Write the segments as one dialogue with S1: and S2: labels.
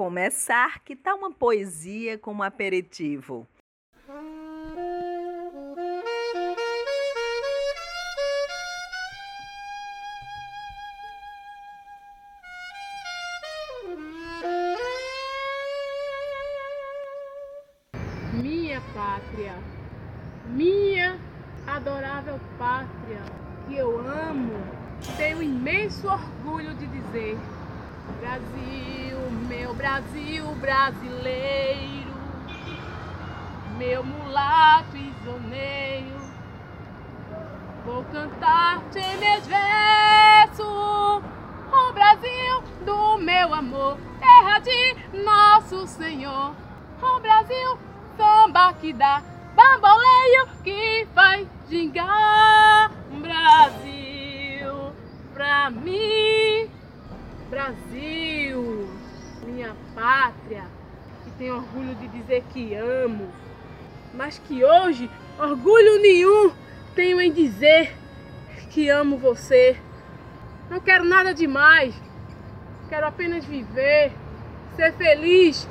S1: Começar, que tal uma poesia como aperitivo?
S2: Minha pátria, minha adorável pátria, que eu amo, tenho imenso orgulho de dizer: Brasil, meu Brasil brasileiro, meu mulato isoneiro, vou cantar-te meus versos, o Brasil do meu amor, terra de nosso Senhor, o Brasil, samba que dá, bamboleio que faz gingar, Brasil, pra mim. Brasil, minha pátria, que tenho orgulho de dizer que amo, mas que hoje orgulho nenhum tenho em dizer que amo você. Não quero nada demais, quero apenas viver, ser feliz,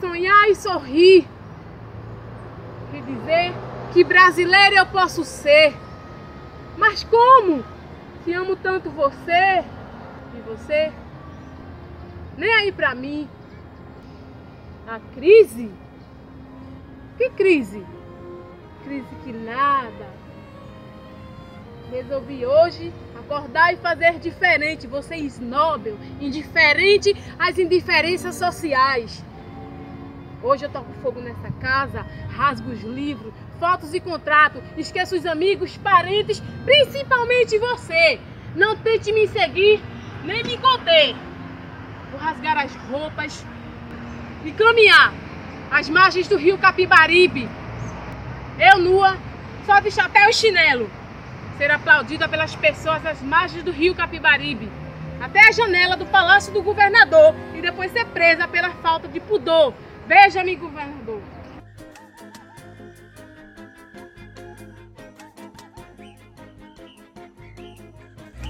S2: sonhar e sorrir, e dizer que brasileiro eu posso ser. Mas como? Se amo tanto você, e você? Nem aí pra mim. A crise? Que crise? Crise que nada. Resolvi hoje acordar e fazer diferente. Você esnóbil, indiferente às indiferenças sociais. Hoje eu toco fogo nessa casa, rasgo os livros, fotos e contrato, esqueço os amigos, parentes, principalmente você. Não tente me seguir nem me conter. Vou rasgar as roupas e caminhar às margens do rio Capibaribe. Eu nua, só de chapéu e chinelo. Ser aplaudida pelas pessoas às margens do rio Capibaribe. Até a janela do palácio do governador e depois ser presa pela falta de pudor. Veja-me, governador.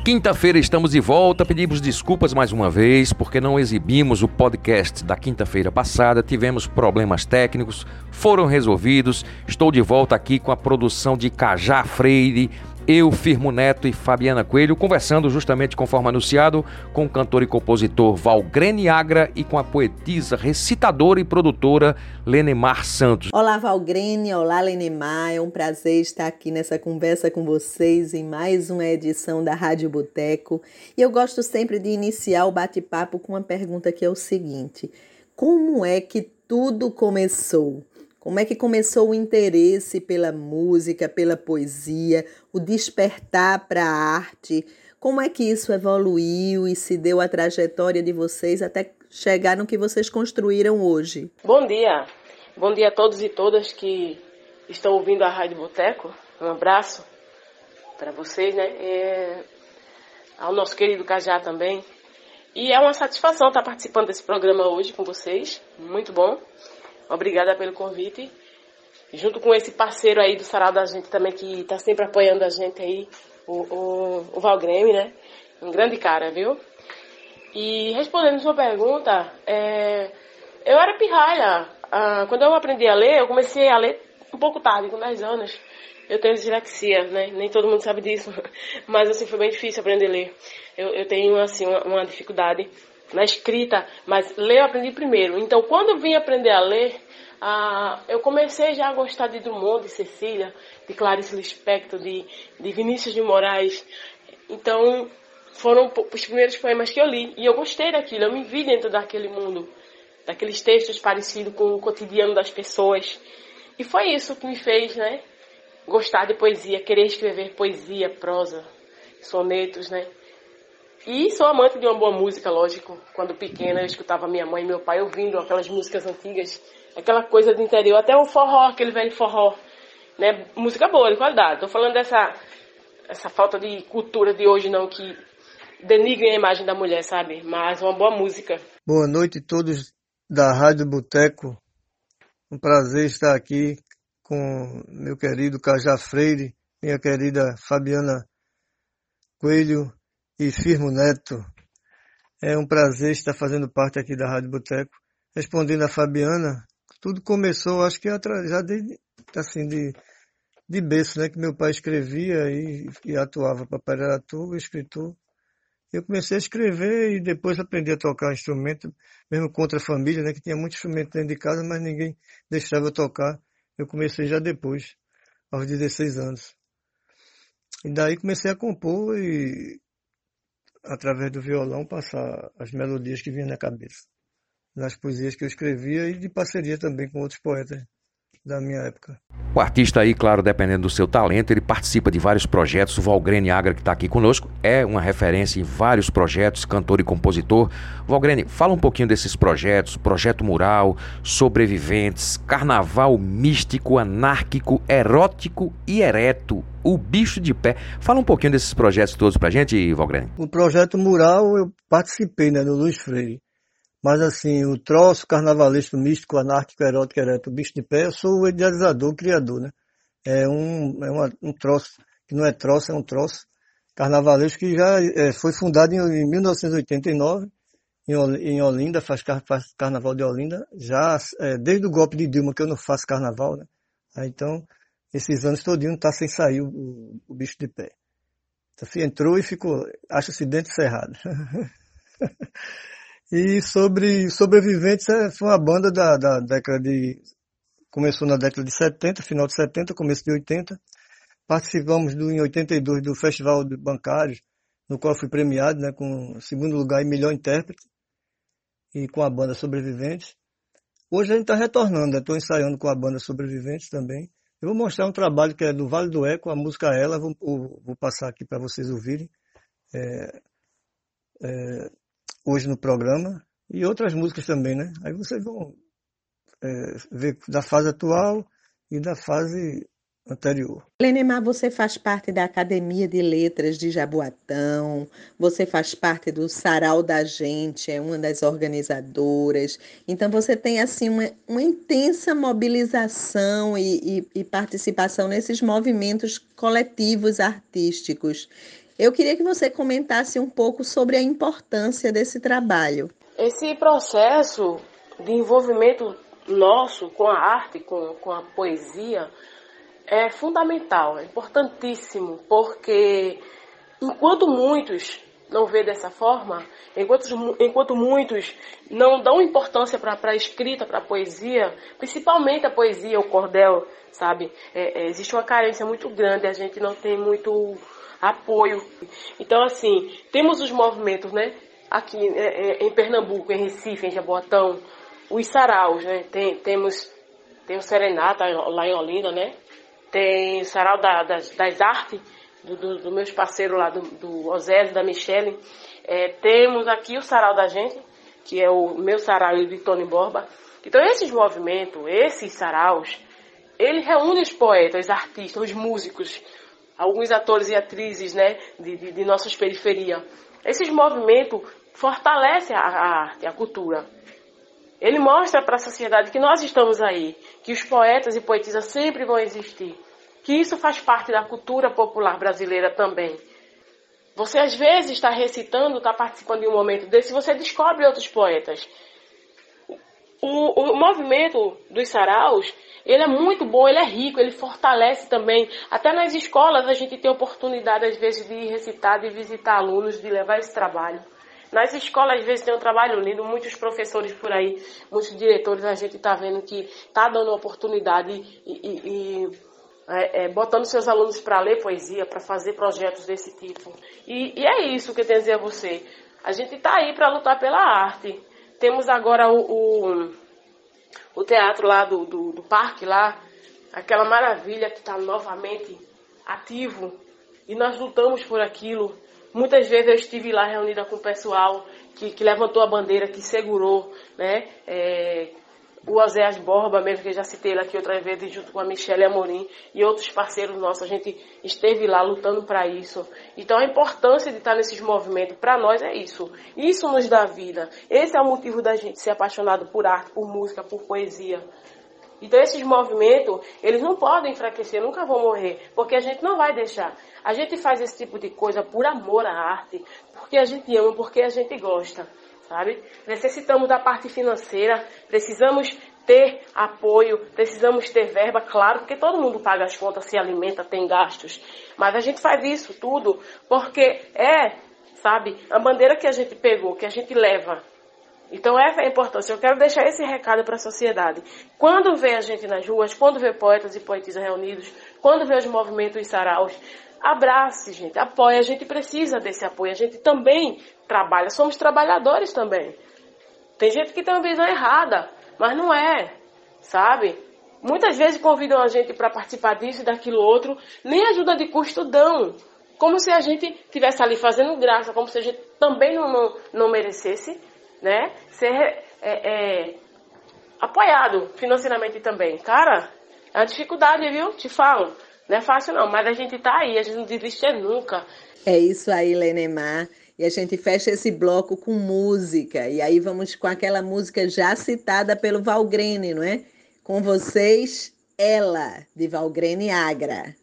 S3: Quinta-feira estamos de volta. Pedimos desculpas mais uma vez porque não exibimos o podcast da quinta-feira passada. Tivemos problemas técnicos, foram resolvidos. Estou de volta aqui com a produção de Cajá Freire, eu, Firmo Neto e Fabiana Coelho, conversando justamente conforme anunciado com o cantor e compositor Valgrene Agra e com a poetisa, recitadora e produtora Lenemar Santos.
S1: Olá, Valgrene. Olá, Lenemar. É um prazer estar aqui nessa conversa com vocês em mais uma edição da Rádio Boteco. E eu gosto sempre de iniciar o bate-papo com uma pergunta que é o seguinte: Como é que tudo começou? Como é que começou o interesse pela música, pela poesia, o despertar para a arte? Como é que isso evoluiu e se deu a trajetória de vocês até chegar no que vocês construíram hoje?
S2: Bom dia. Bom dia a todos e todas que estão ouvindo a Rádio Boteco. Um abraço para vocês, né? É... Ao nosso querido Cajá também. E é uma satisfação estar participando desse programa hoje com vocês. Muito bom. Obrigada pelo convite. Junto com esse parceiro aí do Sarau da gente também, que está sempre apoiando a gente aí, o, o, o Valgreme, né? Um grande cara, viu? E respondendo sua pergunta, é, eu era pirralha. Ah, quando eu aprendi a ler, eu comecei a ler um pouco tarde, com 10 anos. Eu tenho dislexia, né? Nem todo mundo sabe disso. Mas, assim, foi bem difícil aprender a ler. Eu, eu tenho, assim, uma, uma dificuldade na escrita, mas ler eu aprendi primeiro. Então, quando eu vim aprender a ler, ah, eu comecei já a gostar de Drummond, de Cecília, de Clarice Lispector, de, de Vinícius de Moraes. Então, foram os primeiros poemas que eu li. E eu gostei daquilo, eu me vi dentro daquele mundo, daqueles textos parecidos com o cotidiano das pessoas. E foi isso que me fez, né? Gostar de poesia, querer escrever poesia, prosa, sonetos, né?
S4: E sou amante de uma boa música, lógico. Quando pequena, eu escutava minha mãe e meu pai ouvindo aquelas músicas antigas, aquela coisa do interior, até o forró, aquele velho forró. Né? Música boa, de qualidade. Tô falando dessa essa falta de cultura de hoje, não, que denigrem a imagem da mulher, sabe? Mas uma boa música.
S5: Boa noite a todos da Rádio Boteco. Um prazer estar aqui com meu querido Cajá Freire, minha querida Fabiana Coelho e Firmo Neto. É um prazer estar fazendo parte aqui da Rádio Boteco. Respondendo a Fabiana, tudo começou, acho que já de, assim, de, de berço, né? Que meu pai escrevia e, e atuava. Papai era ator, escritor. Eu comecei a escrever e depois aprendi a tocar instrumento, mesmo contra a família, né? Que tinha muito instrumento dentro de casa, mas ninguém deixava eu tocar. Eu comecei já depois, aos 16 anos. E daí comecei a compor e, através do violão, passar as melodias que vinham na cabeça. Nas poesias que eu escrevia e de parceria também com outros poetas da minha época.
S3: O artista aí, claro, dependendo do seu talento, ele participa de vários projetos. O Valgrene Agra, que está aqui conosco, é uma referência em vários projetos, cantor e compositor. Valgrene, fala um pouquinho desses projetos, Projeto Mural, Sobreviventes, Carnaval Místico, Anárquico, Erótico e Ereto, O Bicho de Pé. Fala um pouquinho desses projetos todos pra gente, Valgrene.
S5: O Projeto Mural eu participei, né, no Luiz Freire. Mas assim, o troço carnavalesco, místico, anárquico, erótico, ereto, bicho de pé, eu sou o idealizador, o criador, né? É um, é uma, um troço, que não é troço, é um troço carnavalesco que já é, foi fundado em, em 1989, em, em Olinda, faz, faz, carnaval de Olinda, já é, desde o golpe de Dilma que eu não faço carnaval, né? Aí, então, esses anos todinho tá sem sair o, o, o bicho de pé. Então, entrou e ficou, acha-se dentro cerrado. E sobre Sobreviventes é, foi uma banda da, da década de. Começou na década de 70, final de 70, começo de 80. Participamos do, em 82 do Festival de Bancários, no qual fui premiado né, com segundo lugar e melhor intérprete, e com a banda Sobreviventes. Hoje a gente está retornando, estou né, ensaiando com a banda Sobreviventes também. Eu vou mostrar um trabalho que é do Vale do Eco, a música Ela, vou, vou passar aqui para vocês ouvirem. É, é, hoje no programa e outras músicas também, né? Aí vocês vão é, ver da fase atual e da fase anterior.
S1: Lenemar, você faz parte da Academia de Letras de Jaboatão, você faz parte do Sarau da Gente, é uma das organizadoras. Então você tem assim uma, uma intensa mobilização e, e, e participação nesses movimentos coletivos artísticos. Eu queria que você comentasse um pouco sobre a importância desse trabalho.
S4: Esse processo de envolvimento nosso com a arte, com, com a poesia, é fundamental, é importantíssimo, porque enquanto muitos não vê dessa forma, enquanto, enquanto muitos não dão importância para a escrita, para a poesia, principalmente a poesia, o cordel, sabe? É, é, existe uma carência muito grande, a gente não tem muito apoio. Então, assim, temos os movimentos, né? Aqui é, é, em Pernambuco, em Recife, em Jaboatão, os saraus, né? Tem, temos tem o Serenata lá em Olinda, né? Tem o sarau da, das, das artes, do, do, do, meus parceiros lá, do, do Osélio, da Michele. É, temos aqui o sarau da gente, que é o meu sarau e de Tony Borba. Então, esses movimentos, esses saraus, ele reúne os poetas, os artistas, os músicos, alguns atores e atrizes né, de, de, de nossas periferias. Esses movimentos fortalecem a, a arte, a cultura. Ele mostra para a sociedade que nós estamos aí, que os poetas e poetisas sempre vão existir, que isso faz parte da cultura popular brasileira também. Você às vezes está recitando, está participando de um momento desse, você descobre outros poetas. O, o movimento dos saraus, ele é muito bom, ele é rico, ele fortalece também. Até nas escolas a gente tem oportunidade, às vezes, de recitar, de visitar alunos, de levar esse trabalho. Nas escolas, às vezes, tem um trabalho lindo, muitos professores por aí, muitos diretores, a gente está vendo que está dando oportunidade e, e, e é, é, botando seus alunos para ler poesia, para fazer projetos desse tipo. E, e, é isso que eu tenho a dizer a você. A gente está aí para lutar pela arte. Temos agora o, o o teatro lá do, do, do parque lá, aquela maravilha que está novamente ativo e nós lutamos por aquilo. Muitas vezes eu estive lá reunida com o pessoal que, que levantou a bandeira, que segurou, né? É, o Oséias Borba, mesmo que eu já citei ele aqui outras vezes, junto com a Michelle Amorim e outros parceiros nossos, a gente esteve lá lutando para isso. Então a importância de estar nesses movimentos, para nós é isso. Isso nos dá vida. Esse é o motivo da gente ser apaixonado por arte, por música, por poesia. Então esses movimentos, eles não podem enfraquecer, nunca vão morrer, porque a gente não vai deixar. A gente faz esse tipo de coisa por amor à arte, porque a gente ama, porque a gente gosta sabe? Necessitamos da parte financeira, precisamos ter apoio, precisamos ter verba, claro, porque todo mundo paga as contas, se alimenta, tem gastos. Mas a gente faz isso tudo porque é, sabe, a bandeira que a gente pegou, que a gente leva. Então essa é a importância. Eu quero deixar esse recado para a sociedade. Quando vê a gente nas ruas, quando vê poetas e poetisas reunidos, quando vê os movimentos e saraus, abrace, gente, apoie. A gente precisa desse apoio. A gente também trabalha, somos trabalhadores também. Tem gente que tem uma visão errada, mas não é, sabe? Muitas vezes convidam a gente para participar disso e daquilo outro, nem ajuda de custo dão. Como se a gente tivesse ali fazendo graça, como se a gente também não, não, não merecesse, né? Ser é, é, apoiado financeiramente também. Cara, é uma dificuldade, viu? Te falo. Não é fácil não, mas a gente tá aí, a gente não desiste nunca.
S1: É isso aí, Lenemar. E a gente fecha esse bloco com música. E aí vamos com aquela música já citada pelo Valgrene, não é? Com vocês, Ela, de Valgrene Agra.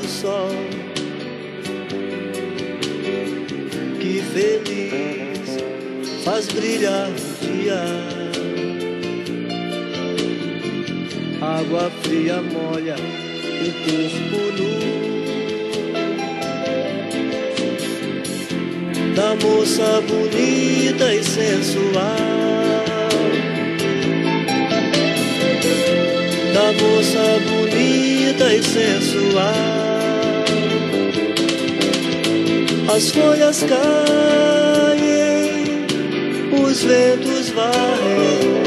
S6: Do sol. Que feliz faz brilhar o dia. Água fria molha o corpo nu. da moça bonita e sensual, da moça bonita e sensual. As folhas caem, os ventos varrem.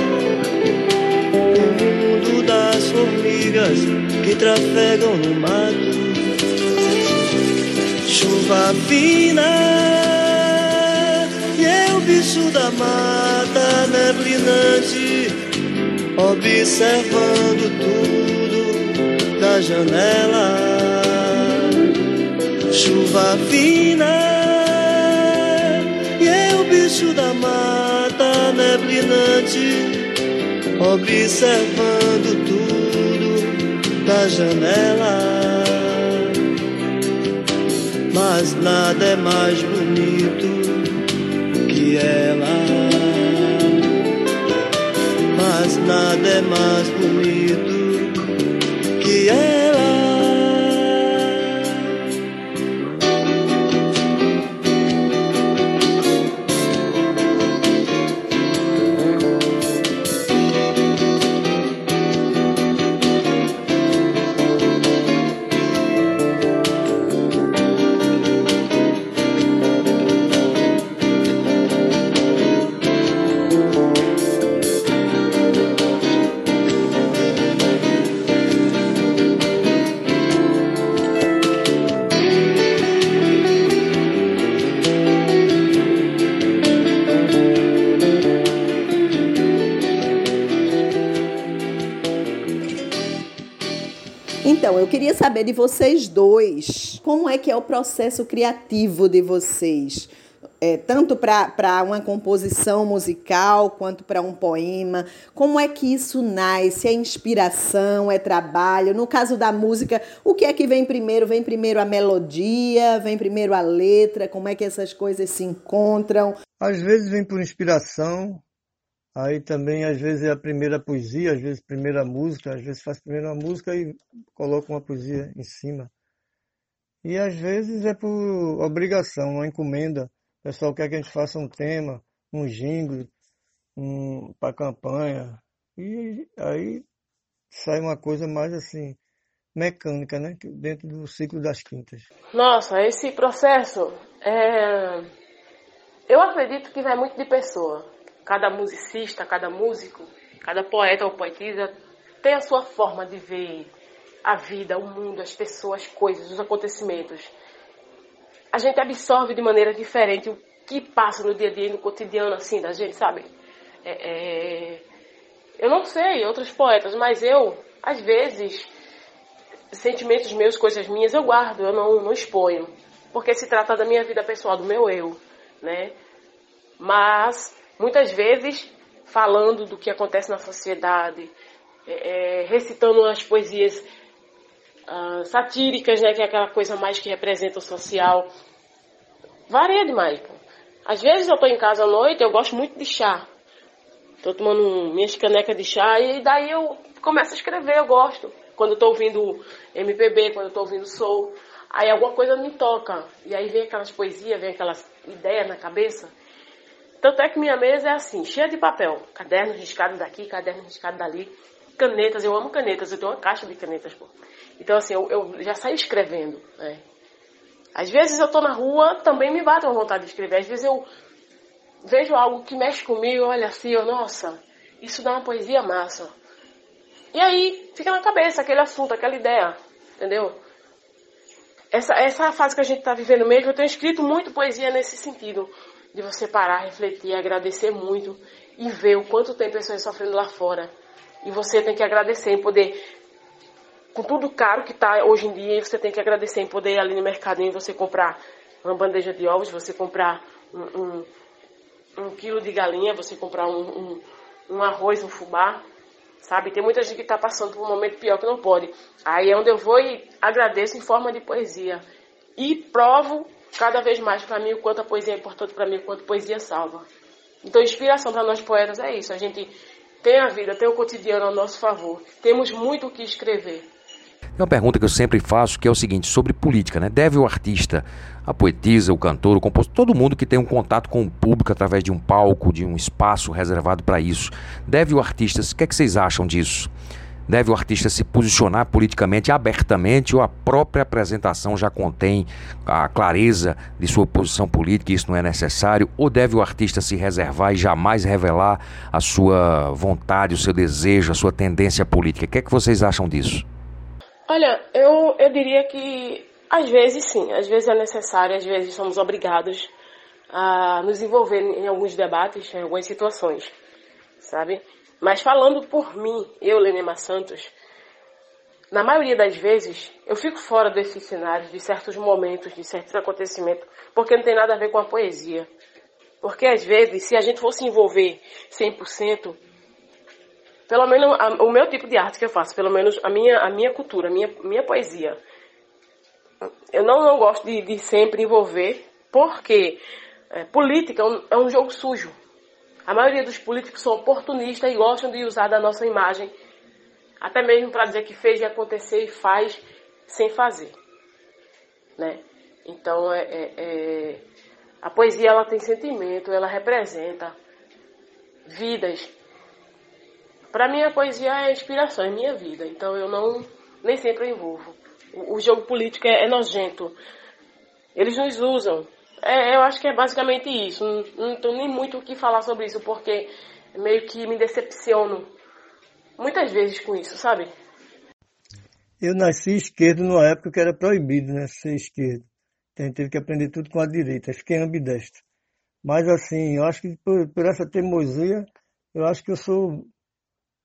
S6: O mundo das formigas que trafegam no mato. Chuva fina bicho da mata neblinante, observando tudo janela. Chuva fina, e eu, bicho da mata neblinante, observando tudo da janela. Mas nada é mais bonito ela. Mas nada é mais bonito que ela.
S1: Eu queria saber de vocês dois, como é que é o processo criativo de vocês? É, tanto para uma composição musical quanto para um poema. Como é que isso nasce? É inspiração? É trabalho? No caso da música, o que é que vem primeiro? Vem primeiro a melodia? Vem primeiro a letra? Como é que essas coisas se encontram?
S5: Às vezes vem por inspiração, Aí também, às vezes, é a primeira poesia, às vezes, primeira música, às vezes faz primeiro uma música e coloca uma poesia em cima. E às vezes é por obrigação, uma encomenda. O pessoal quer que a gente faça um tema, um jingle, um, para campanha. E aí sai uma coisa mais assim, mecânica, né? Dentro do ciclo das quintas.
S4: Nossa, esse processo, é... eu acredito que vai muito de pessoa cada musicista, cada músico, cada poeta ou poetisa tem a sua forma de ver a vida, o mundo, as pessoas, as coisas, os acontecimentos. A gente absorve de maneira diferente o que passa no dia a dia, no cotidiano, assim, da gente, sabe? É, é... Eu não sei outros poetas, mas eu, às vezes, sentimentos meus, coisas minhas, eu guardo, eu não, não exponho. Porque se trata da minha vida pessoal, do meu eu, né? Mas muitas vezes falando do que acontece na sociedade, é, é, recitando as poesias uh, satíricas, né, que é aquela coisa mais que representa o social. Varia demais. Pô. Às vezes eu estou em casa à noite, eu gosto muito de chá. Estou tomando minhas canecas de chá e daí eu começo a escrever, eu gosto. Quando estou ouvindo MPB, quando estou ouvindo soul, aí alguma coisa me toca. E aí vem aquelas poesias, vem aquelas ideias na cabeça. Tanto é que minha mesa é assim, cheia de papel. Caderno riscado daqui, caderno riscado dali. Canetas, eu amo canetas, eu tenho uma caixa de canetas, pô. Então, assim, eu, eu já saio escrevendo, né? Às vezes eu tô na rua, também me bate uma vontade de escrever. Às vezes eu vejo algo que mexe comigo, olha assim, eu, nossa, isso dá uma poesia massa. E aí fica na cabeça aquele assunto, aquela ideia, entendeu? Essa, essa fase que a gente está vivendo mesmo, eu tenho escrito muito poesia nesse sentido de você parar, refletir, agradecer muito e ver o quanto tem pessoas sofrendo lá fora. E você tem que agradecer em poder, com tudo caro que está hoje em dia, você tem que agradecer em poder ir ali no mercadinho você comprar uma bandeja de ovos, você comprar um, um, um quilo de galinha, você comprar um, um, um arroz, um fubá, sabe? Tem muita gente que está passando por um momento pior que não pode. Aí é onde eu vou e agradeço em forma de poesia. E provo cada vez mais para mim o quanto a poesia é importante para mim, o quanto a poesia salva. Então, inspiração para nós poetas é isso. A gente tem a vida, tem o cotidiano ao nosso favor. Temos muito o que escrever.
S3: Tem uma pergunta que eu sempre faço que é o seguinte, sobre política, né? Deve o artista, a poetisa, o cantor, o compositor, todo mundo que tem um contato com o público através de um palco, de um espaço reservado para isso, deve o artista, o que, é que vocês acham disso? Deve o artista se posicionar politicamente abertamente ou a própria apresentação já contém a clareza de sua posição política e isso não é necessário? Ou deve o artista se reservar e jamais revelar a sua vontade, o seu desejo, a sua tendência política? O que é que vocês acham disso?
S4: Olha, eu, eu diria que às vezes sim, às vezes é necessário, às vezes somos obrigados a nos envolver em alguns debates, em algumas situações, sabe? Mas falando por mim, eu, Lenema Santos, na maioria das vezes, eu fico fora desses cenários, de certos momentos, de certos acontecimentos, porque não tem nada a ver com a poesia. Porque às vezes, se a gente fosse envolver 100%, pelo menos a, o meu tipo de arte que eu faço, pelo menos a minha, a minha cultura, a minha, minha poesia, eu não, não gosto de, de sempre envolver, porque é, política é um, é um jogo sujo. A maioria dos políticos são oportunistas e gostam de usar da nossa imagem, até mesmo para dizer que fez e acontecer e faz sem fazer. Né? Então, é, é, é, a poesia ela tem sentimento, ela representa vidas. Para mim, a poesia é inspiração, é minha vida. Então, eu não nem sempre envolvo. O, o jogo político é, é nojento. Eles nos usam é, eu acho que é basicamente isso. Não, não tenho nem muito o que falar sobre isso, porque meio que me decepciono muitas vezes com isso, sabe?
S5: Eu nasci esquerdo numa época que era proibido, né, ser esquerdo. Então, teve que aprender tudo com a direita. Fiquei ambidestro. Mas assim, eu acho que por, por essa teimosia, eu acho que eu sou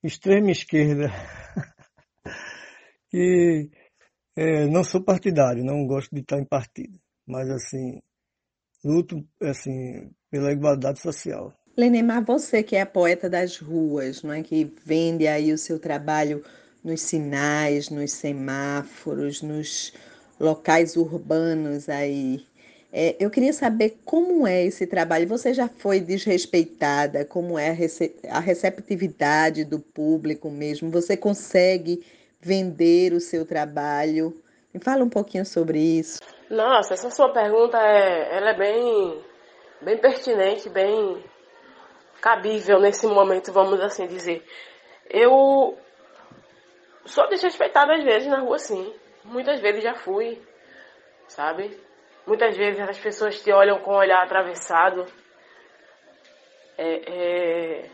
S5: extrema esquerda. que É, não sou partidário, não gosto de estar em partido, mas assim, luto assim, pela igualdade social.
S1: Lenemar, você que é a poeta das ruas, não é que vende aí o seu trabalho nos sinais, nos semáforos, nos locais urbanos aí. É, eu queria saber como é esse trabalho. Você já foi desrespeitada? Como é a, rece a receptividade do público mesmo? Você consegue vender o seu trabalho? Me fala um pouquinho sobre isso.
S4: Nossa, essa sua pergunta é, ela é bem, bem pertinente, bem cabível nesse momento, vamos assim dizer. Eu sou desrespeitada às vezes na rua, sim. Muitas vezes já fui, sabe? Muitas vezes as pessoas te olham com o olhar atravessado. É, é...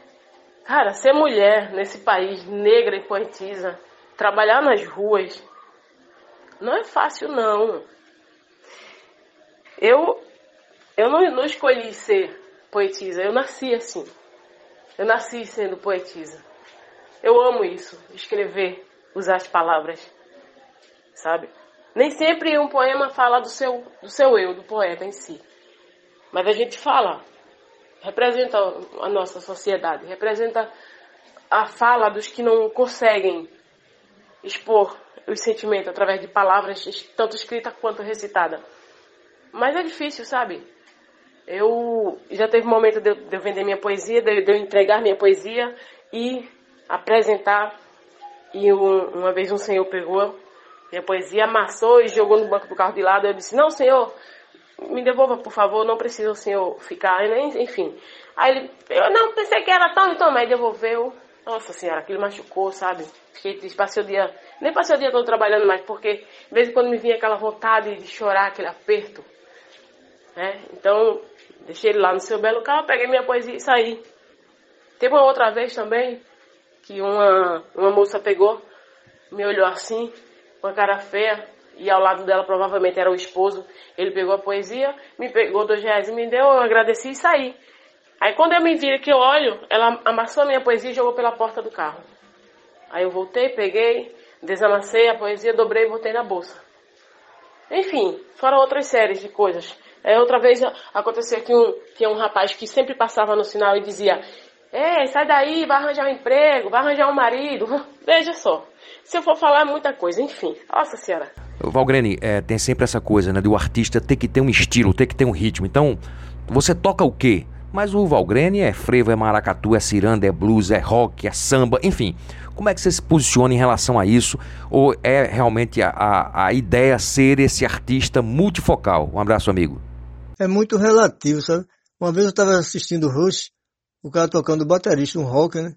S4: Cara, ser mulher nesse país, negra e poetisa, trabalhar nas ruas, não é fácil não. Eu, eu não, não escolhi ser poetisa, eu nasci assim. Eu nasci sendo poetisa. Eu amo isso, escrever, usar as palavras, sabe? Nem sempre um poema fala do seu, do seu eu, do poeta em si. Mas a gente fala, representa a nossa sociedade, representa a fala dos que não conseguem expor os sentimentos através de palavras, tanto escrita quanto recitada. Mas é difícil, sabe? Eu já teve um momento de eu, vender minha poesia, de eu entregar minha poesia e apresentar. E uma vez um senhor pegou minha poesia amassou e jogou no banco do carro de lado. Eu disse, não, senhor, me devolva, por favor, não precisa o senhor ficar, enfim. Aí ele, eu não pensei que era tão, então, mas devolveu. Nossa senhora, aquilo machucou, sabe? Fiquei triste, passei o dia, nem passei o dia todo trabalhando mais, porque de vez em quando me vinha aquela vontade de chorar, aquele aperto. Né? Então, deixei ele lá no seu belo carro, peguei minha poesia e saí. Teve uma outra vez também, que uma, uma moça pegou, me olhou assim, uma cara feia, e ao lado dela provavelmente era o esposo. Ele pegou a poesia, me pegou dois reais e me deu, eu agradeci e saí. Aí quando eu me viro que eu olho, ela amassou a minha poesia e jogou pela porta do carro. Aí eu voltei, peguei, desamassei a poesia, dobrei e botei na bolsa. Enfim, foram outras séries de coisas. Aí outra vez aconteceu que um, tinha um rapaz que sempre passava no sinal e dizia: Ei, sai daí, vai arranjar um emprego, vai arranjar um marido. Veja só. Se eu for falar muita coisa, enfim. Nossa senhora.
S3: Valgrene, é, tem sempre essa coisa, né? Do artista ter que ter um estilo, ter que ter um ritmo. Então, você toca o quê? Mas o Valgrene é frevo, é maracatu, é ciranda, é blues, é rock, é samba, enfim. Como é que você se posiciona em relação a isso? Ou é realmente a, a, a ideia ser esse artista multifocal? Um abraço, amigo.
S5: É muito relativo, sabe? Uma vez eu estava assistindo o Rush, o cara tocando baterista, um rock, né?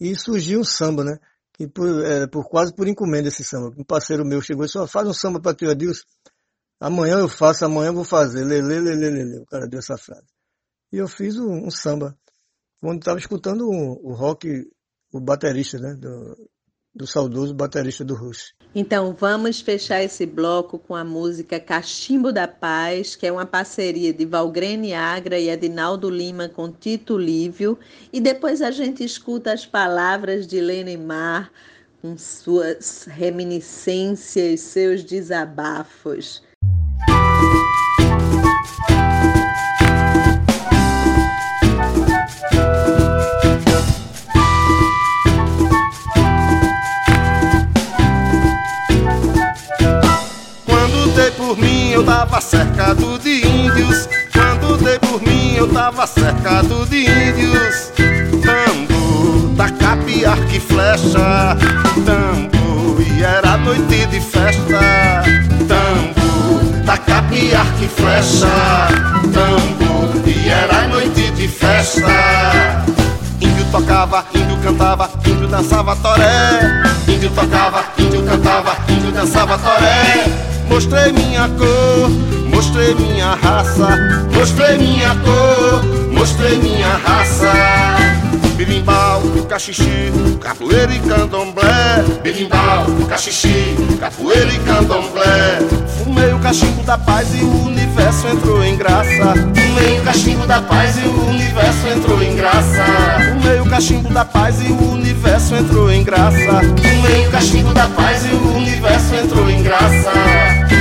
S5: E surgiu um samba, né? e por, é, por quase por encomenda esse samba. Um parceiro meu chegou e disse, faz um samba para tio Adilson. Amanhã eu faço, amanhã eu vou fazer. Lele, lele, lele. O cara deu essa frase. E eu fiz um, um samba. Quando estava escutando o, o rock, o baterista, né? Do, do saudoso baterista do Rush.
S1: Então vamos fechar esse bloco com a música Cachimbo da Paz, que é uma parceria de Valgrene Agra e Adinaldo Lima com Tito Lívio, e depois a gente escuta as palavras de Lenemar com suas reminiscências, seus desabafos.
S7: Eu tava cercado de índios. Quando dei por mim, eu tava cercado de índios. Tambo, tacape, arco e flecha. Tambo, e era noite de festa. Tambo, tacape, arco e flecha. Tambo, e era noite de festa. Índio tocava, índio cantava, índio dançava toré. Índio tocava, índio cantava, índio dançava toré. Mostrei minha cor, mostrei minha raça, mostrei minha cor, mostrei minha raça. Birimbau, cachixi, capoeira e candomblé. Birimbau, cachixi, capoeira e candomblé. Fumei o cachimbo da paz e o universo entrou em graça. Fumei o cachimbo da paz e o universo entrou em graça. Fumei o cachimbo da paz e o universo entrou em graça. Fumei o cachimbo da paz e o universo entrou em graça.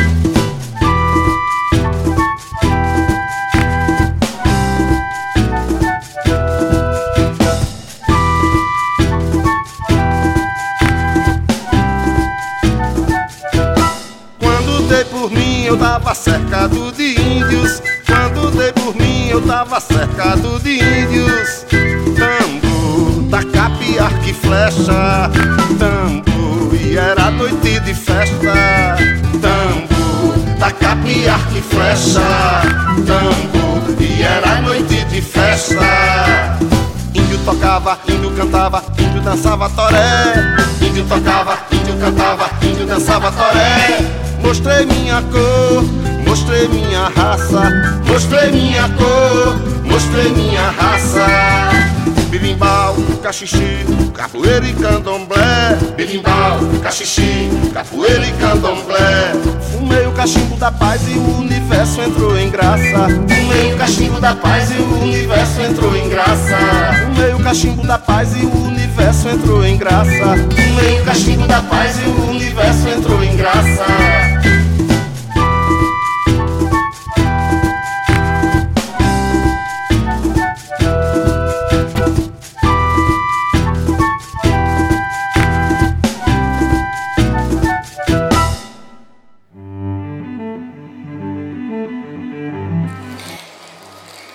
S7: Eu tava cercado de índios. Quando dei por mim eu tava cercado de índios. Tambo, tacape, arco e flecha. Tambo, e era noite de festa. Tambo, tacape, arco e flecha. Tambo, e era noite de festa. Índio tocava, índio cantava, índio dançava toré. Índio tocava, índio cantava, índio dançava toré. Mostrei minha cor, mostrei minha raça. Mostrei minha cor, mostrei minha raça. Birimbau, cachixi, capoeira e candomblé. Birimbau, cachixi, capoeira e candomblé. Fumei o cachimbo da paz e o universo entrou em graça. Fumei o cachimbo da paz e o universo entrou em graça. Fumei o cachimbo da paz e o universo entrou em graça. Fumei o cachimbo da paz e o universo entrou em graça.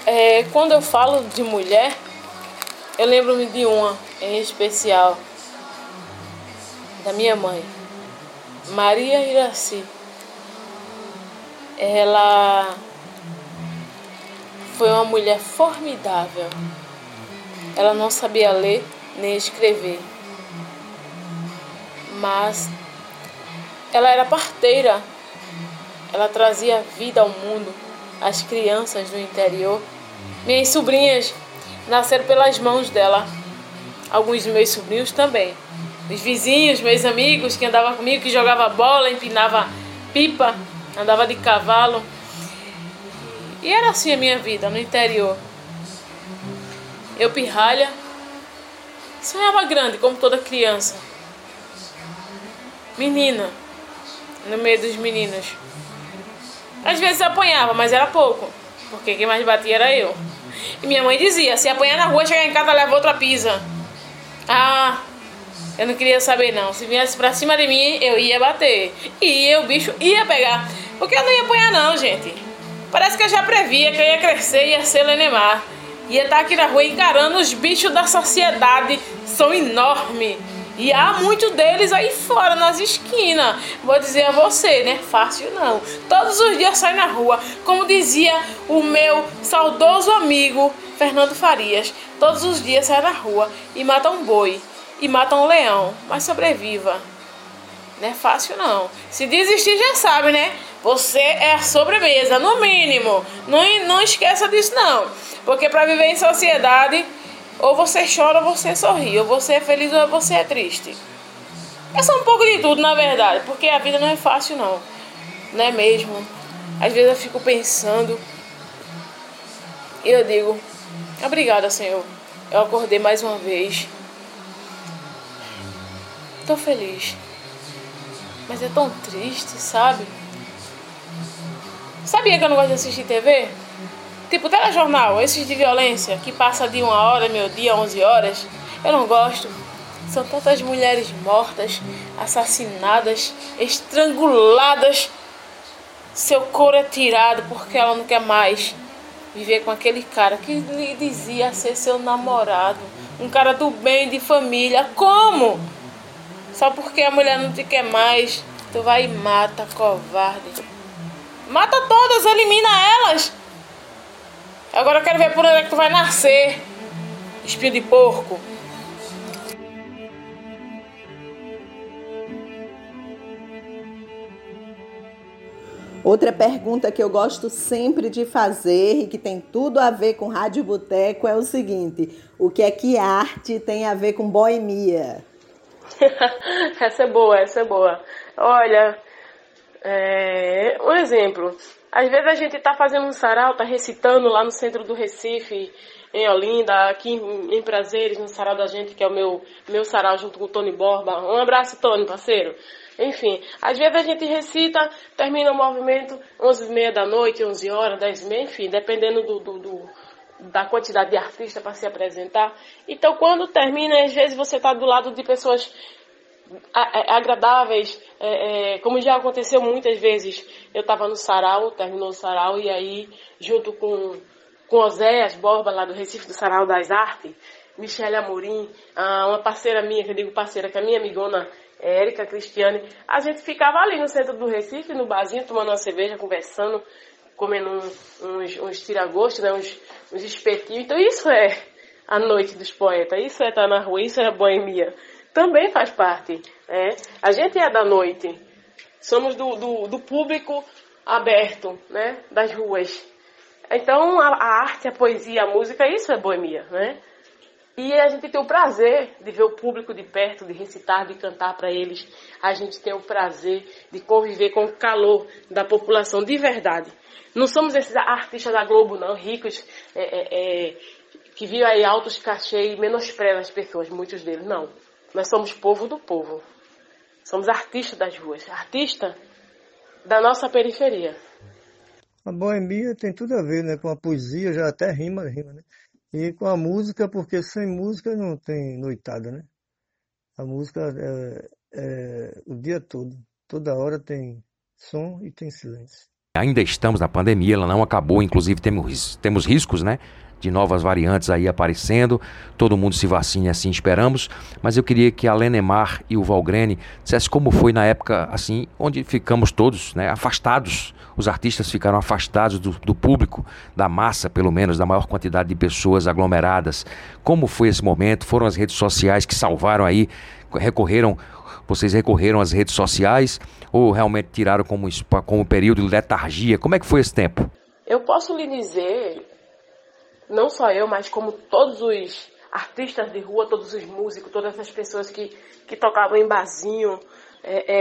S4: É, quando eu falo de mulher, eu lembro-me de uma em especial, da minha mãe, Maria Iraci. Ela foi uma mulher formidável. Ela não sabia ler nem escrever, mas ela era parteira. Ela trazia vida ao mundo, às crianças do interior. Minhas sobrinhas nasceram pelas mãos dela. Alguns meus sobrinhos também. Os vizinhos, meus amigos que andavam comigo, que jogava bola, empinava pipa, andava de cavalo. E era assim a minha vida no interior. Eu pirralha, sonhava grande como toda criança. Menina, no meio dos meninos. Às vezes apanhava, mas era pouco, porque quem mais batia era eu. E minha mãe dizia: se apanhar na rua, chegar em casa, leva outra pisa. Ah, eu não queria saber não. Se viesse pra cima de mim, eu ia bater. E o bicho ia pegar. Porque eu não ia apanhar não, gente. Parece que eu já previa que eu ia crescer e ia ser Lenemar. Ia estar aqui na rua encarando os bichos da sociedade. São enormes. E há muitos deles aí fora, nas esquinas. Vou dizer a você, né? Fácil não. Todos os dias sai na rua. Como dizia o meu saudoso amigo Fernando Farias. Todos os dias sai na rua e mata um boi. E mata um leão. Mas sobreviva. Não é fácil não. Se desistir já sabe, né? Você é a sobremesa, no mínimo. Não, não esqueça disso não. Porque para viver em sociedade ou você chora ou você sorri. Ou você é feliz ou você é triste. É só um pouco de tudo, na verdade. Porque a vida não é fácil, não. Não é mesmo? Às vezes eu fico pensando. E eu digo: Obrigada, Senhor. Eu acordei mais uma vez. Tô feliz. Mas é tão triste, sabe? Sabia que eu não gosto de assistir TV? Tipo, telejornal, esses de violência, que passa de uma hora, meu dia, 11 horas. Eu não gosto. São tantas mulheres mortas, assassinadas, estranguladas. Seu couro é tirado porque ela não quer mais viver com aquele cara que lhe dizia ser seu namorado. Um cara do bem, de família. Como? Só porque a mulher não te quer mais, tu vai e mata, covarde. Mata todas, elimina elas. Agora eu quero ver por onde é que tu vai nascer. Espinho de porco.
S1: Outra pergunta que eu gosto sempre de fazer e que tem tudo a ver com Rádio Boteco é o seguinte: o que é que arte tem a ver com boemia?
S4: essa é boa, essa é boa. Olha, é, um exemplo. Às vezes a gente está fazendo um sarau, está recitando lá no centro do Recife, em Olinda, aqui em, Prazeres, no sarau da gente, que é o meu, meu sarau junto com o Tony Borba. Um abraço, Tony, parceiro. Enfim, às vezes a gente recita, termina o movimento 11h30 da noite, 11 horas, 10h30, enfim, dependendo do, do, do da quantidade de artistas para se apresentar. Então, quando termina, às vezes você está do lado de pessoas agradáveis, é, é, como já aconteceu muitas vezes. Eu estava no sarau, terminou o sarau, e aí, junto com, com Oséias Borba, lá do Recife do Sarau das Artes, Michelle Amorim, uma parceira minha, que eu digo parceira, que é a minha amigona Érica Cristiane, a gente ficava ali no centro do Recife, no barzinho, tomando uma cerveja, conversando, comendo uns, uns tiragostos, né, uns, uns espetinhos. Então isso é a noite dos poetas, isso é estar na rua, isso é a boemia também faz parte. Né? A gente é da noite, somos do, do, do público aberto, né? das ruas. Então a, a, arte, a poesia, a música, isso é boemia. Né? E a gente tem o prazer de ver o público de perto, de recitar, de cantar para eles. A gente tem o prazer de conviver com o calor da população de verdade. Não somos esses artistas da Globo, não, ricos, é, é, é, que vivem aí altos cachê e menosprezam as pessoas, muitos deles. Não. Nós somos povo do povo. Somos artistas das ruas, artista da nossa periferia.
S5: A boemia tem tudo a ver né, com a poesia, já até rima, rima, né? E com a música, porque sem música não tem noitada, né? A música é, é o dia todo. Toda hora tem som e tem silêncio.
S3: Ainda estamos na pandemia, ela não acabou, inclusive temos, temos riscos, né? de novas variantes aí aparecendo. Todo mundo se vacine assim, esperamos. Mas eu queria que a Lenemar e o Valgrene dissessem como foi na época assim, onde ficamos todos né, afastados. Os artistas ficaram afastados do, do público, da massa, pelo menos, da maior quantidade de pessoas aglomeradas. Como foi esse momento? Foram as redes sociais que salvaram aí, recorreram vocês recorreram às redes sociais ou realmente tiraram como, como período de letargia? Como é que foi esse tempo?
S4: Eu posso lhe dizer não só eu, mas como todos os artistas de rua, todos os músicos, todas essas pessoas que, que tocavam em barzinho, é,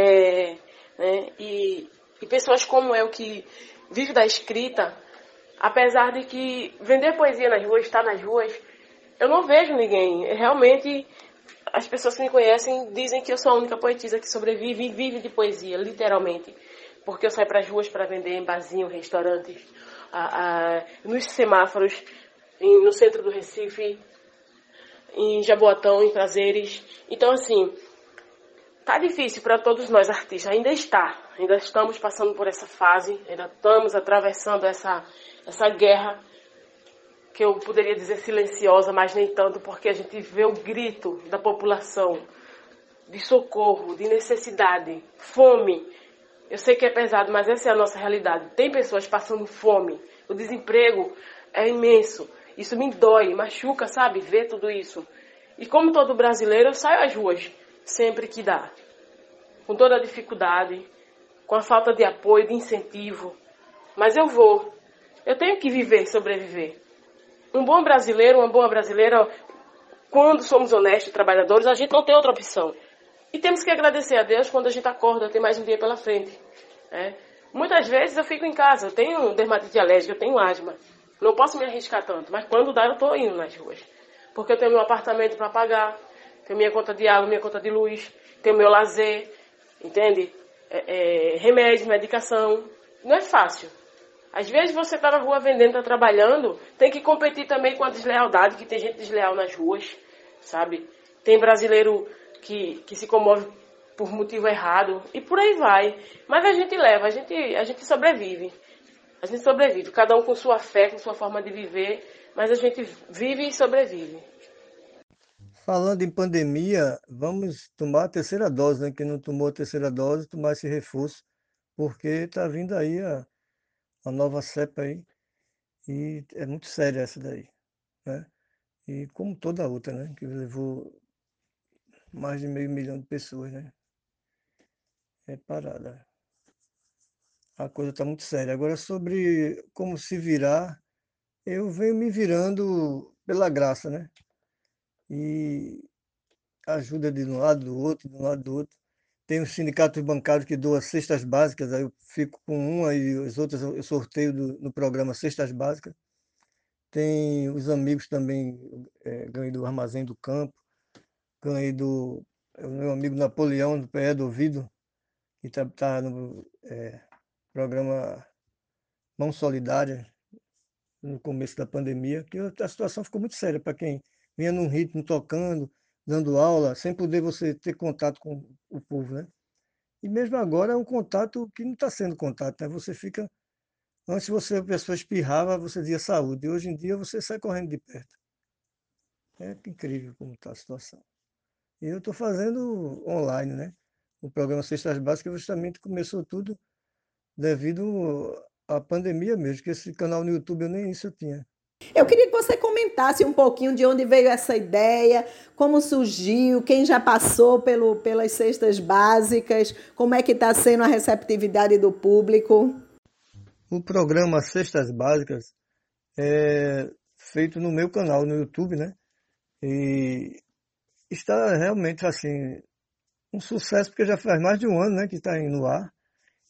S4: é, né, e, e pessoas como eu que vive da escrita, apesar de que vender poesia nas ruas, estar nas ruas, eu não vejo ninguém. Realmente, as pessoas que me conhecem dizem que eu sou a única poetisa que sobrevive e vive de poesia, literalmente. Porque eu saio para as ruas para vender em barzinho, restaurantes, a, a, nos semáforos, em, no centro do Recife, em Jaboatão, em Prazeres. Então, assim, tá difícil para todos nós artistas, ainda está. Ainda estamos passando por essa fase, ainda estamos atravessando essa, essa guerra que eu poderia dizer silenciosa, mas nem tanto, porque a gente vê o grito da população de socorro, de necessidade, fome. Eu sei que é pesado, mas essa é a nossa realidade. Tem pessoas passando fome. O desemprego é imenso. Isso me dói, machuca, sabe? Ver tudo isso. E como todo brasileiro, eu saio às ruas sempre que dá. Com toda a dificuldade, com a falta de apoio, de incentivo. Mas eu vou. Eu tenho que viver, sobreviver. Um bom brasileiro, uma boa brasileira, quando somos honestos, trabalhadores, a gente não tem outra opção. E temos que agradecer a Deus quando a gente acorda, tem mais um dia pela frente. É. Muitas vezes eu fico em casa, eu tenho dermatite alérgica, eu tenho asma. Não posso me arriscar tanto, mas quando dá eu estou indo nas ruas. Porque eu tenho meu apartamento para pagar, tenho minha conta de água, minha conta de luz, tenho meu lazer, entende? É, é, remédio, medicação. Não é fácil. Às vezes você está na rua vendendo, está trabalhando, tem que competir também com a deslealdade, que tem gente desleal nas ruas, sabe? Tem brasileiro que, que se comove por motivo errado e por aí vai. Mas a gente leva, a gente, a gente sobrevive. A gente sobrevive, cada um com sua fé, com sua forma de viver, mas a gente vive e sobrevive.
S5: Falando em pandemia, vamos tomar a terceira dose, né? Quem não tomou a terceira dose, tomar esse reforço, porque está vindo aí a, a nova cepa aí, e é muito séria essa daí, né? E como toda outra, né? Que levou mais de meio milhão de pessoas, né? É parada a coisa está muito séria. Agora, sobre como se virar, eu venho me virando pela graça, né? E ajuda de um lado do outro, de um lado do outro. Tem um sindicato bancário que doa cestas básicas, aí eu fico com uma e as outras eu sorteio do, no programa Cestas Básicas. Tem os amigos também, é, ganhei do Armazém do Campo, ganhei do é, meu amigo Napoleão, do PE do Ouvido, que está tá no é, programa Mão Solidária, no começo da pandemia, que a situação ficou muito séria para quem vinha num ritmo tocando, dando aula, sem poder você ter contato com o povo, né? E mesmo agora é um contato que não está sendo contato, né? Você fica... Antes você, a pessoa espirrava, você dizia saúde, e hoje em dia você sai correndo de perto. É incrível como está a situação. E eu estou fazendo online, né? O programa Cestas Básicas justamente começou tudo devido à pandemia mesmo, que esse canal no YouTube eu nem isso eu tinha.
S1: Eu queria que você comentasse um pouquinho de onde veio essa ideia, como surgiu, quem já passou pelo, pelas cestas básicas, como é que está sendo a receptividade do público.
S5: O programa Cestas Básicas é feito no meu canal no YouTube, né? E está realmente assim um sucesso porque já faz mais de um ano, né, que está no ar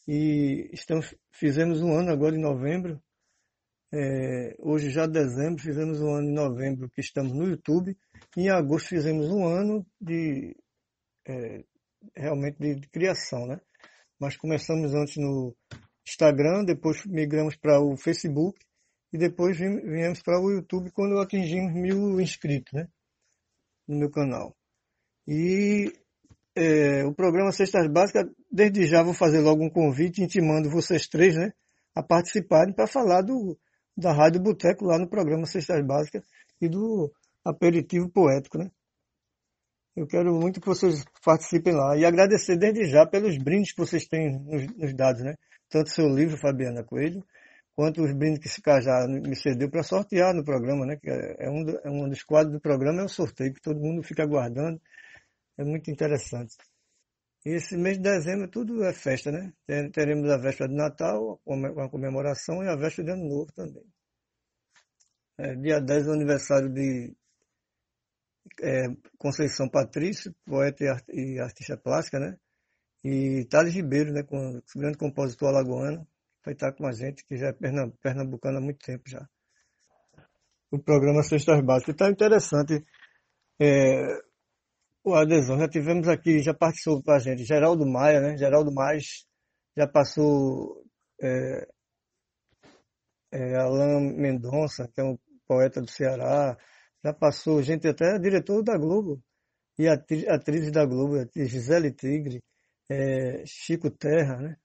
S5: e estamos fizemos um ano agora em novembro é, hoje já dezembro, fizemos um ano em novembro que estamos no YouTube, em agosto fizemos um ano de é, realmente de, de, criação, né? Mas começamos antes no Instagram, depois migramos para o Facebook e depois viemos para o YouTube quando atingimos mil inscritos, né? No meu canal. E é, o programa Cestas Básicas, desde já vou fazer logo um convite intimando vocês três, né? A participarem para falar do, da Rádio Boteco lá no programa Cestas Básicas e do aperitivo poético, né? Eu quero muito que vocês participem lá e agradecer desde já pelos brindes que vocês têm nos, nos dados, né? Tanto seu livro, Fabiana Coelho, quanto os brindes que esse Cajá me cedeu para sortear no programa, né? Que é, um, é um dos quadros do programa, é o sorteio que todo mundo fica aguardando. É muito interessante. E esse mês de dezembro tudo é festa, né? Teremos a véspera de Natal, uma comemoração, e a véspera de Ano Novo também. É, dia 10 é o aniversário de é, Conceição Patrício, poeta e artista plástica, né? E Thales Ribeiro, né? Com, grande compositor alagoano, vai estar com a gente, que já é pernambucano há muito tempo já. O programa Sextas Básicas. Está interessante. É, o adesão. Já tivemos aqui, já participou com a gente, Geraldo Maia, né? Geraldo Maia já passou é, é, Alain Mendonça, que é um poeta do Ceará, já passou gente até diretor da Globo e atri, atrizes da Globo, Gisele Tigre, é, Chico Terra, né?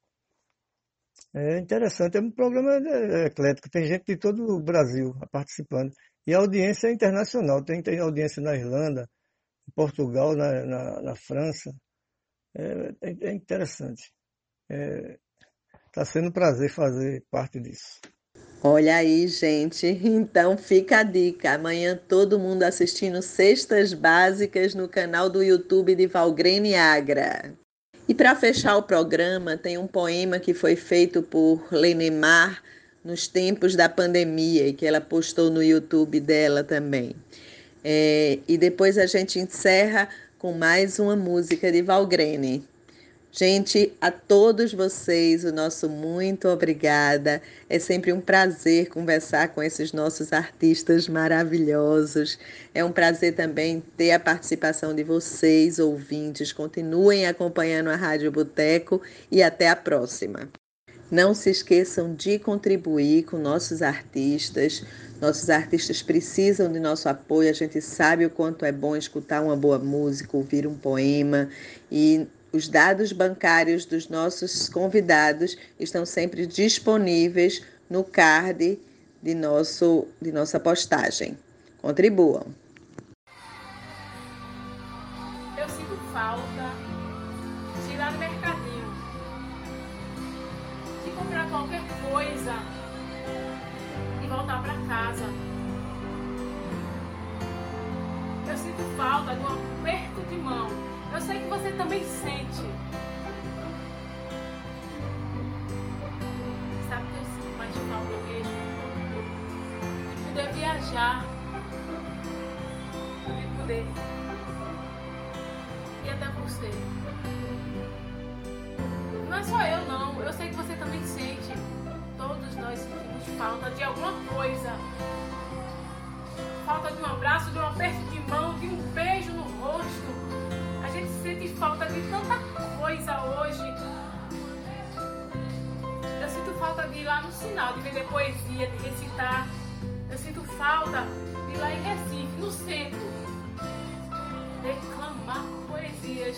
S5: É interessante, é um programa é, eclético, tem gente de todo o Brasil participando. E a audiência é internacional, tem, tem audiência na Irlanda, Portugal, na, na, na França. É, é, é interessante. Está é, sendo um prazer fazer parte disso.
S1: Olha aí, gente. Então fica a dica. Amanhã todo mundo assistindo Cestas Básicas no canal do YouTube de Valgrene Agra. E para fechar o programa, tem um poema que foi feito por Lenemar nos tempos da pandemia e que ela postou no YouTube dela também. É, e depois a gente encerra com mais uma música de Valgrene. Gente, a todos vocês, o nosso muito obrigada. É sempre um prazer conversar com esses nossos artistas maravilhosos. É um prazer também ter a participação de vocês, ouvintes. Continuem acompanhando a Rádio Boteco e até a próxima. Não se esqueçam de contribuir com nossos artistas. Nossos artistas precisam de nosso apoio. A gente sabe o quanto é bom escutar uma boa música, ouvir um poema e os dados bancários dos nossos convidados estão sempre disponíveis no card de, nosso, de nossa postagem. Contribuam.
S4: Eu sinto falta falta de um aperto de mão. Eu sei que você também sente. Sabe que eu sinto mais falta mesmo? De poder viajar. De poder
S2: e até você. Não é só eu não, eu sei que você também sente. Todos nós sentimos falta de alguma coisa. Falta de um abraço, de um aperto de mão, de um beijo no rosto. A gente sente falta de tanta coisa hoje. Eu sinto falta de ir lá no sinal, de vender poesia, de recitar. Eu sinto falta de ir lá em Recife, no centro, declamar poesias,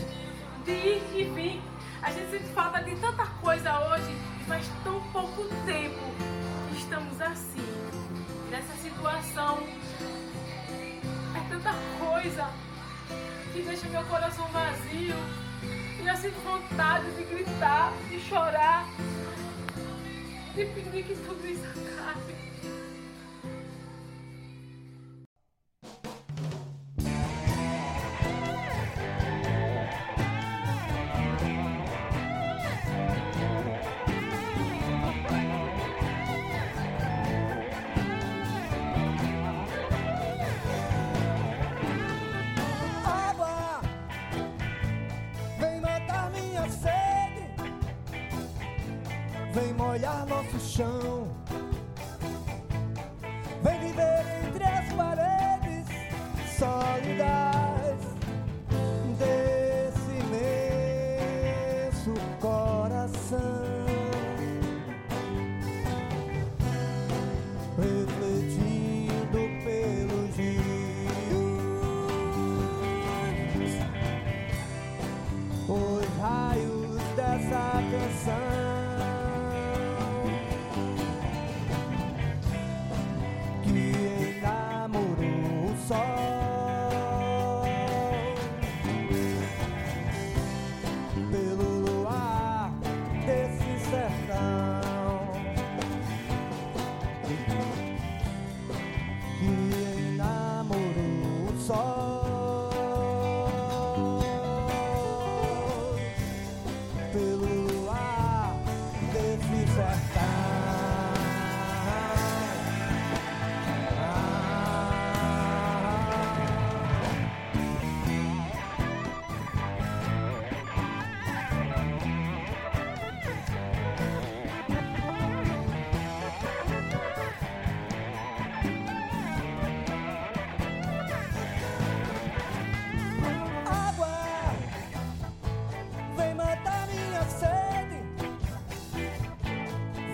S2: de ir e vir. A gente sente falta de tanta coisa hoje faz tão pouco tempo que estamos assim, nessa situação. É tanta coisa que deixa meu coração vazio. E eu sinto vontade de gritar, de chorar, de pedir que tudo isso acabe.
S8: Vem molhar nosso chão, vem viver entre as paredes sólidas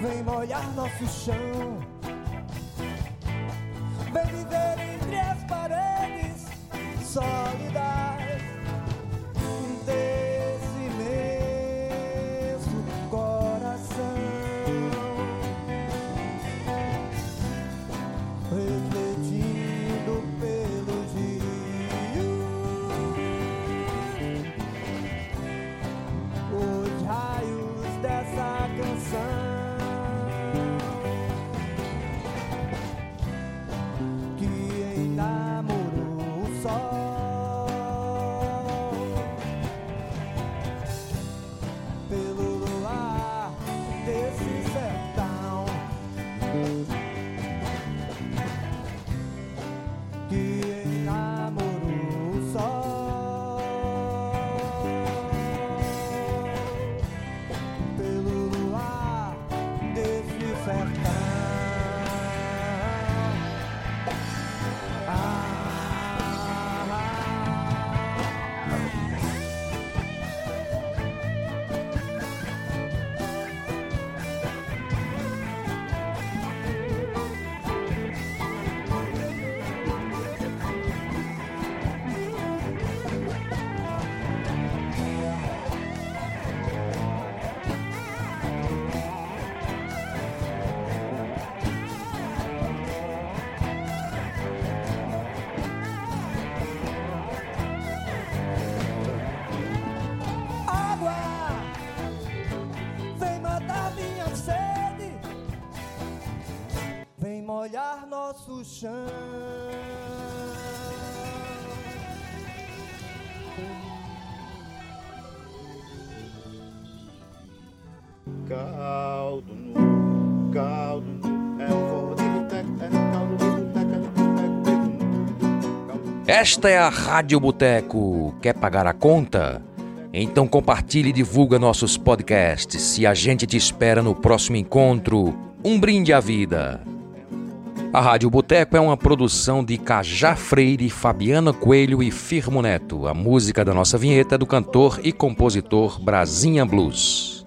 S8: vem molhar nosso chão, nosso chão.
S9: Caldo no, caldo no, é o forró de boteco, é caldo de boteco, é caldo no.
S3: Esta é a Rádio Boteco. Quer pagar a conta? Então compartilhe e divulga nossos podcasts e a gente te espera no próximo encontro. Um brinde à vida. A Rádio Boteco é uma produção de Cajá Freire, Fabiana Coelho e Firmo Neto. A música da nossa vinheta é do cantor e compositor Brasinha Blues.